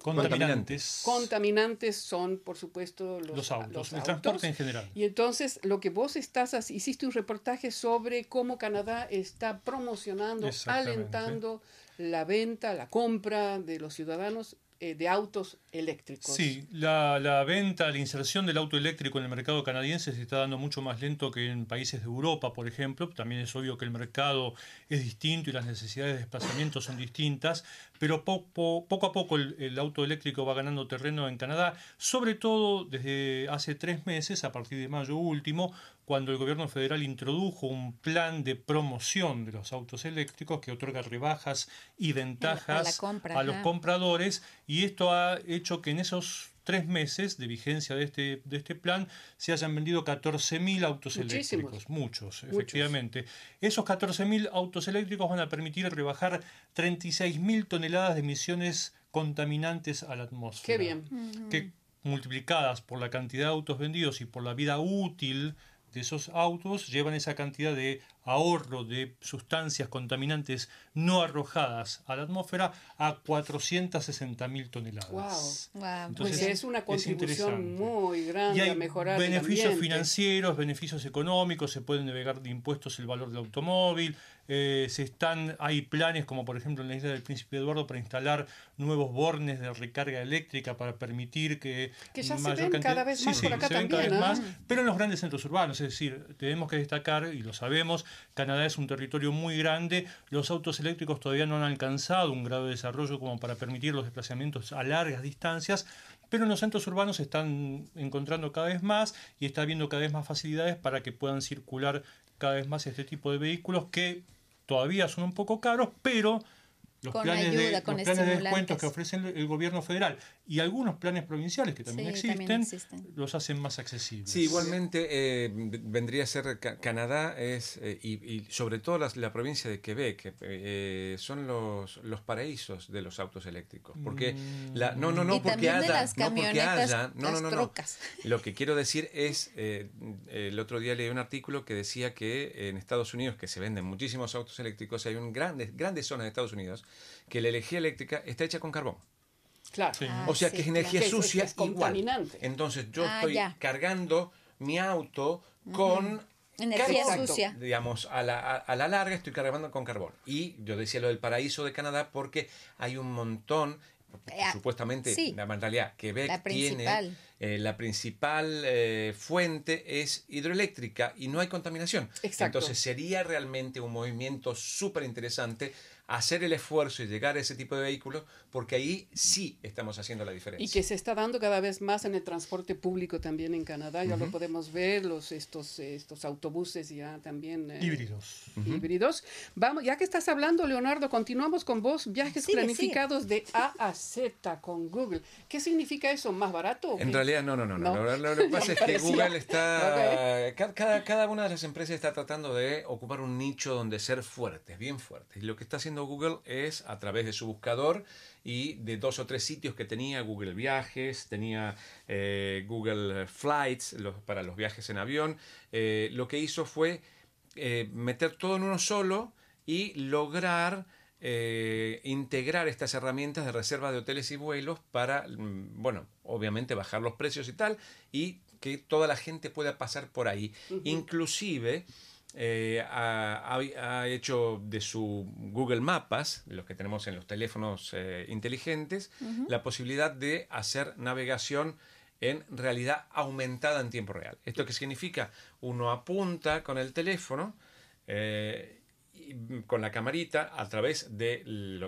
Contaminantes. contaminantes son, por supuesto, los, los autos, los el autos. transporte en general. Y entonces lo que vos estás, hiciste un reportaje sobre cómo Canadá está promocionando, alentando la venta, la compra de los ciudadanos eh, de autos eléctricos. Sí, la, la venta, la inserción del auto eléctrico en el mercado canadiense se está dando mucho más lento que en países de Europa, por ejemplo. También es obvio que el mercado es distinto y las necesidades de desplazamiento son distintas, pero poco, poco a poco el, el auto eléctrico va ganando terreno en Canadá, sobre todo desde hace tres meses, a partir de mayo último, cuando el gobierno federal introdujo un plan de promoción de los autos eléctricos que otorga rebajas y ventajas compra, a los compradores y esto ha hecho que en esos tres meses de vigencia de este, de este plan se hayan vendido 14.000 autos Muchísimos. eléctricos, muchos, efectivamente. Esos 14.000 autos eléctricos van a permitir rebajar 36.000 toneladas de emisiones contaminantes a la atmósfera. Qué bien. Que multiplicadas por la cantidad de autos vendidos y por la vida útil esos autos llevan esa cantidad de ahorro de sustancias contaminantes no arrojadas a la atmósfera a 460.000 toneladas. Wow. Wow. Pues Entonces, es una contribución muy grande Y hay a mejorar beneficios financieros, beneficios económicos, se pueden navegar de impuestos el valor del automóvil, eh, se están, hay planes como por ejemplo en la isla del Príncipe Eduardo para instalar nuevos bornes de recarga eléctrica para permitir que, Que ya se ven cantidad- cada vez más sí, por acá se ven cada vez ¿ah? más, pero en los grandes centros urbanos, es decir, tenemos que destacar, y lo sabemos, Canadá es un territorio muy grande, los autos eléctricos todavía no han alcanzado un grado de desarrollo como para permitir los desplazamientos a largas distancias, pero en los centros urbanos se están encontrando cada vez más y está habiendo cada vez más facilidades para que puedan circular cada vez más este tipo de vehículos que todavía son un poco caros, pero los Con planes, de, ayuda, con los planes de estimulantes. descuentos que ofrecen el gobierno federal y algunos planes provinciales que también, Sí, existen, también existen. los hacen más accesibles. Sí, igualmente eh, vendría a ser Ca- Canadá es eh, y, y sobre todo las- la provincia de Quebec que, eh, son los, los paraísos de los autos eléctricos porque la, no no no Y porque también de haya las no porque haya no no no no trocas. lo que quiero decir es eh, el otro día leí un artículo que decía que en Estados Unidos que se venden muchísimos autos eléctricos hay un grandes grandes zonas de Estados Unidos que la energía eléctrica está hecha con carbón Claro. Sí. Ah, o sea sí, que es claro. energía es- sucia es igual. contaminante. Entonces yo Ah, estoy ya. cargando mi auto con Energía carbón. sucia. Digamos, a la, a, a la larga estoy cargando con carbón. Y yo decía lo del paraíso de Canadá porque hay un montón, Eh, ah, supuestamente, sí. la realidad, Quebec La tiene principal. eh, la principal eh, fuente es hidroeléctrica y no hay contaminación. Exacto. Entonces sería realmente un movimiento súper interesante hacer el esfuerzo y llegar a ese tipo de vehículos porque ahí sí estamos haciendo la diferencia. Y que se está dando cada vez más en el transporte público también en Canadá, ya lo podemos ver, los estos estos autobuses ya también eh, Híbridos. híbridos. Vamos, ya que estás hablando, Leonardo, continuamos con vos, viajes Sigue, planificados de A a Z con Google. ¿Qué significa eso? ¿Más barato? En realidad, no, no, no. no. No. Lo, lo- lo que pasa es [LAUGHS] que. Google está. [LAUGHS] ca- Cada, cada una de las empresas está tratando de ocupar un nicho donde ser fuertes, bien fuertes. Y lo que está haciendo Google es, a través de su buscador y de dos o tres sitios que tenía, Google Viajes, tenía eh, Google Flights los- para los viajes en avión, eh, lo que hizo fue eh, meter todo en uno solo y lograr eh, integrar estas herramientas de reserva de hoteles y vuelos para, mm, bueno, obviamente bajar los precios y tal, y que toda la gente pueda pasar por ahí. Inclusive eh, ha, hecho de su Google Mapas, los que tenemos en los teléfonos eh, inteligentes, la posibilidad de hacer navegación en realidad aumentada en tiempo real. ¿Esto qué significa? Uno apunta con el teléfono, eh, y, con la camarita a través de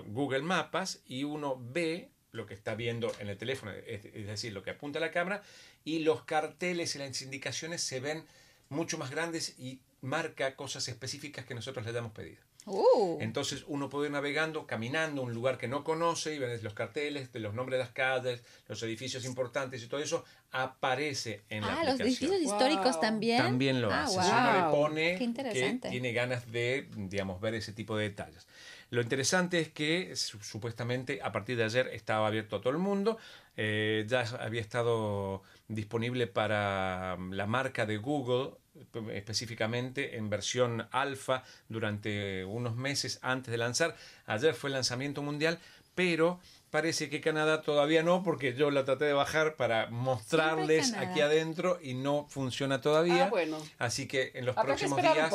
Google Mapas y uno ve lo que está viendo en el teléfono, es, es decir, lo que apunta la cámara, y los carteles y las indicaciones se ven mucho más grandes y marca cosas específicas que nosotros le hayamos pedido. Uh, Entonces uno puede ir navegando, caminando a un lugar que no conoce y ves los carteles, de los nombres de las calles, los edificios importantes y todo eso aparece en la ah, los aplicación. edificios históricos Wow. también. También lo Ah, hace. wow. Si uno le pone Qué que interesante. tiene ganas de, digamos, ver ese tipo de detalles. Lo interesante es que supuestamente a partir de ayer estaba abierto a todo el mundo, eh, ya había estado disponible para mm, la marca de Google específicamente en versión alfa durante unos meses antes de lanzar. Ayer fue el lanzamiento mundial, pero parece que Canadá todavía no, porque yo la traté de bajar para mostrarles aquí adentro y no funciona todavía. Ah, bueno. Así que en los próximos días.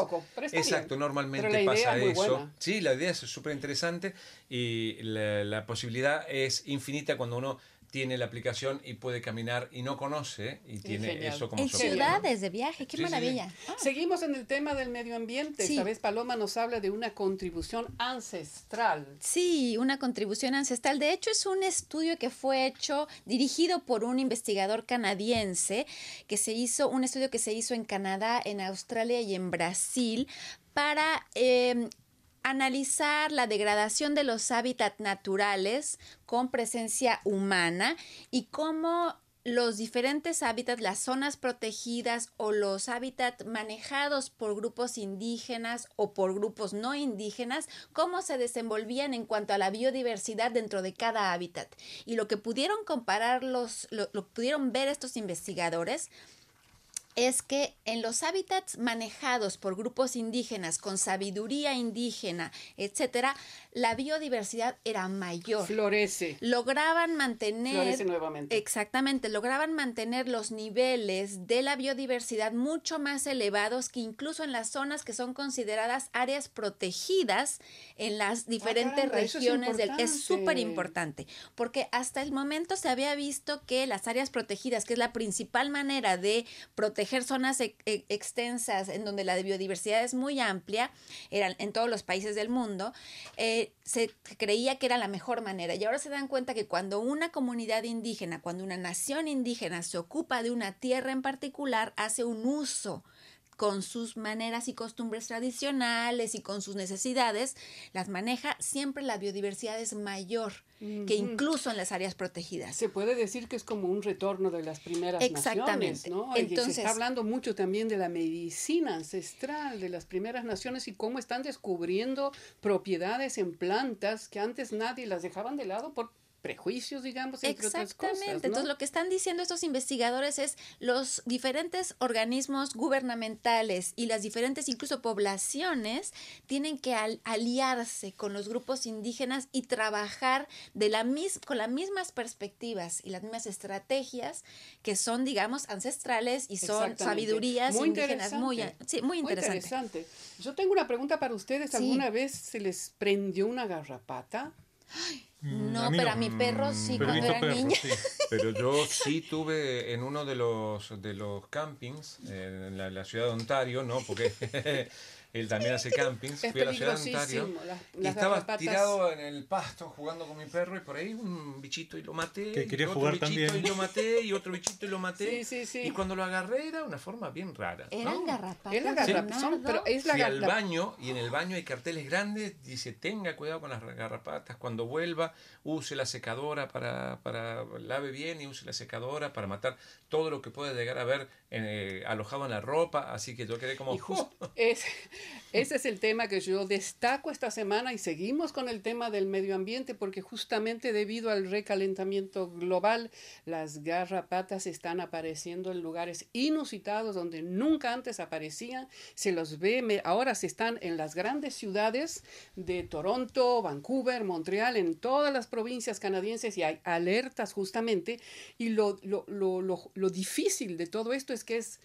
exacto, normalmente pasa eso. Sí, la idea es súper interesante y la posibilidad es infinita cuando uno tiene la aplicación y puede caminar y no conoce y tiene eso como En ciudades de viaje, qué maravilla. Ah. Seguimos en el tema del medio ambiente. Esta vez Paloma nos habla de una contribución ancestral. Sí, una contribución ancestral. De hecho, es un estudio que fue hecho, dirigido por un investigador canadiense, que se hizo, un estudio que se hizo en Canadá, en Australia y en Brasil para eh, analizar la degradación de los hábitats naturales con presencia humana y cómo los diferentes hábitats, las zonas protegidas o los hábitats manejados por grupos indígenas o por grupos no indígenas, cómo se desenvolvían en cuanto a la biodiversidad dentro de cada hábitat. Y lo que pudieron comparar los, lo, pudieron ver estos investigadores es que en los hábitats manejados por grupos indígenas con sabiduría indígena, etcétera, la biodiversidad era mayor. Florece. Lograban mantener Florece nuevamente. Exactamente, lograban mantener los niveles de la biodiversidad mucho más elevados que incluso en las zonas que son consideradas áreas protegidas en las ah, diferentes regiones del es súper importante, porque hasta el momento se había visto que las áreas protegidas, que es la principal manera de proteger zonas e, e, extensas en donde la biodiversidad es muy amplia, eran en todos los países del mundo, eh, se creía que era la mejor manera. Y ahora se dan cuenta que cuando una comunidad indígena, cuando una nación indígena se ocupa de una tierra en particular, hace un uso con sus maneras y costumbres tradicionales y con sus necesidades, las maneja, siempre la biodiversidad es mayor que incluso en las áreas protegidas. Se puede decir que es como un retorno de las primeras Exactamente. naciones, ¿no? Entonces, se está hablando mucho también de la medicina ancestral de las primeras naciones y cómo están descubriendo propiedades en plantas que antes nadie las dejaban de lado por prejuicios, digamos, entre Exactamente. Otras cosas, Entonces, lo que están diciendo estos investigadores es los diferentes organismos gubernamentales y las diferentes incluso poblaciones tienen que aliarse con los grupos indígenas y trabajar de la mis con las mismas perspectivas y las mismas estrategias que son, digamos, ancestrales y son sabidurías indígenas muy, sí, muy, interesante. Yo tengo una pregunta para ustedes. ¿Alguna vez se les prendió una garrapata? Ay, Mm, no, pero a mi perro sí cuando era niña. [LAUGHS] Pero yo sí tuve en uno de los de los campings en la, la ciudad de Ontario, ¿no? Porque [LAUGHS] él también hace campings. Fui a la ciudad de Ontario y estaba tirado en el pasto jugando con mi perro y por ahí un bichito y lo maté. Que quería y otro jugar bichito también. y lo maté y otro bichito y lo maté. Sí, sí, sí. Y cuando lo agarré era una forma bien rara. Eran ¿no? garrapatas. Es la garrapata, son- pero es la Fui al garrapata. baño y en el baño hay carteles grandes, dice tenga cuidado con las garrapatas, cuando vuelva use la secadora para, para lave bien y use la secadora para matar todo lo que puede llegar a haber eh, alojado en la ropa, así que yo quedé como... Y justo ese, ese es el tema que yo destaco esta semana y seguimos con el tema del medio ambiente porque justamente debido al recalentamiento global las garrapatas están apareciendo en lugares inusitados donde nunca antes aparecían. Se los ve, ahora se están en las grandes ciudades de Toronto, Vancouver, Montreal, en todas las provincias canadienses y hay alertas justamente. Y lo, lo, lo, lo difícil de todo esto es que es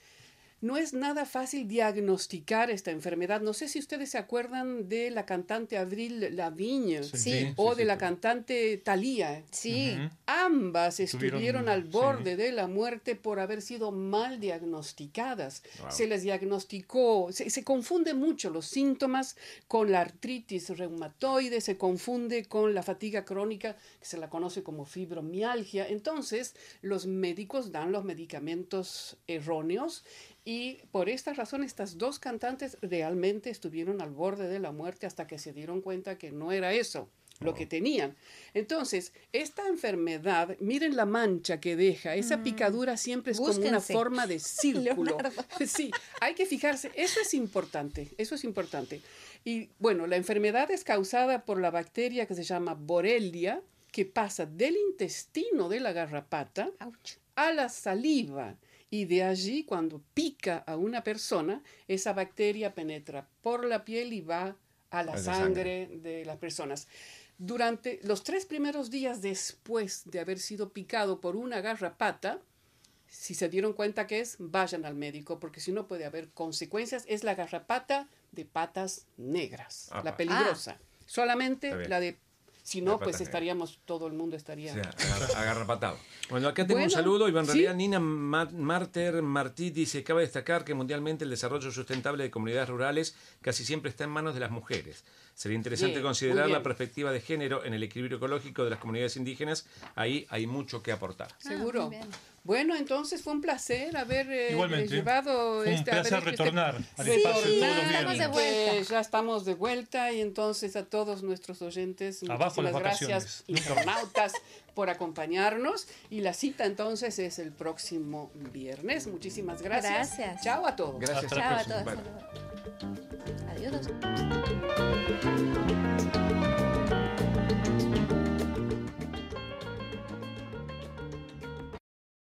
no es nada fácil diagnosticar esta enfermedad. No sé si ustedes se acuerdan de la cantante Avril Lavigne Sí. o sí, de sí, la sí. cantante Thalía. Sí. Ambas Estuvieron, estuvieron al sí. borde de la muerte por haber sido mal diagnosticadas. Wow. Se les diagnosticó, se, se confunde mucho los síntomas con la artritis reumatoide, se confunde con la fatiga crónica, que se la conoce como fibromialgia. Entonces, los médicos dan los medicamentos erróneos y por esta razón estas dos cantantes realmente estuvieron al borde de la muerte hasta que se dieron cuenta que no era eso. lo que tenían. Entonces, esta enfermedad, miren la mancha que deja, esa picadura siempre es como una forma de [LAUGHS] círculo. [LAUGHS] Sí, hay que fijarse, eso es importante, eso es importante. Y bueno, la enfermedad es causada por la bacteria que se llama Borrelia, que pasa del intestino de la garrapata Ouch. a la saliva. Y de allí, cuando pica a una persona, esa bacteria penetra por la piel y va a la A sangre de las personas. Durante los tres primeros días después de haber sido picado por una garrapata, si se dieron cuenta que es, vayan al médico, porque si no puede haber consecuencias. Es la garrapata de patas negras, la peligrosa. Solamente Está bien. la de... Si no, pues estaríamos, todo el mundo estaría... Agarra- agarrapatado. Bueno, acá tengo un saludo y en sí. realidad Nina Ma- Marter Martí dice, cabe destacar que mundialmente el desarrollo sustentable de comunidades rurales casi siempre está en manos de las mujeres. Sería interesante Bien, considerar la perspectiva de género en el equilibrio ecológico de las comunidades indígenas. Ahí hay mucho que aportar. Seguro. Ah, bien. bueno, entonces fue un placer haber eh, Igualmente. llevado Fue un este, haber placer este- retornar al Sí, espacio todos los estamos de vuelta. Pues ya estamos de vuelta y entonces a todos nuestros oyentes, Abajo las muchísimas gracias, internautas, por acompañarnos. Y la cita entonces es el próximo viernes. Muchísimas gracias. Gracias. Chao a todos. Gracias. Hasta la Chao a todos. Adiós.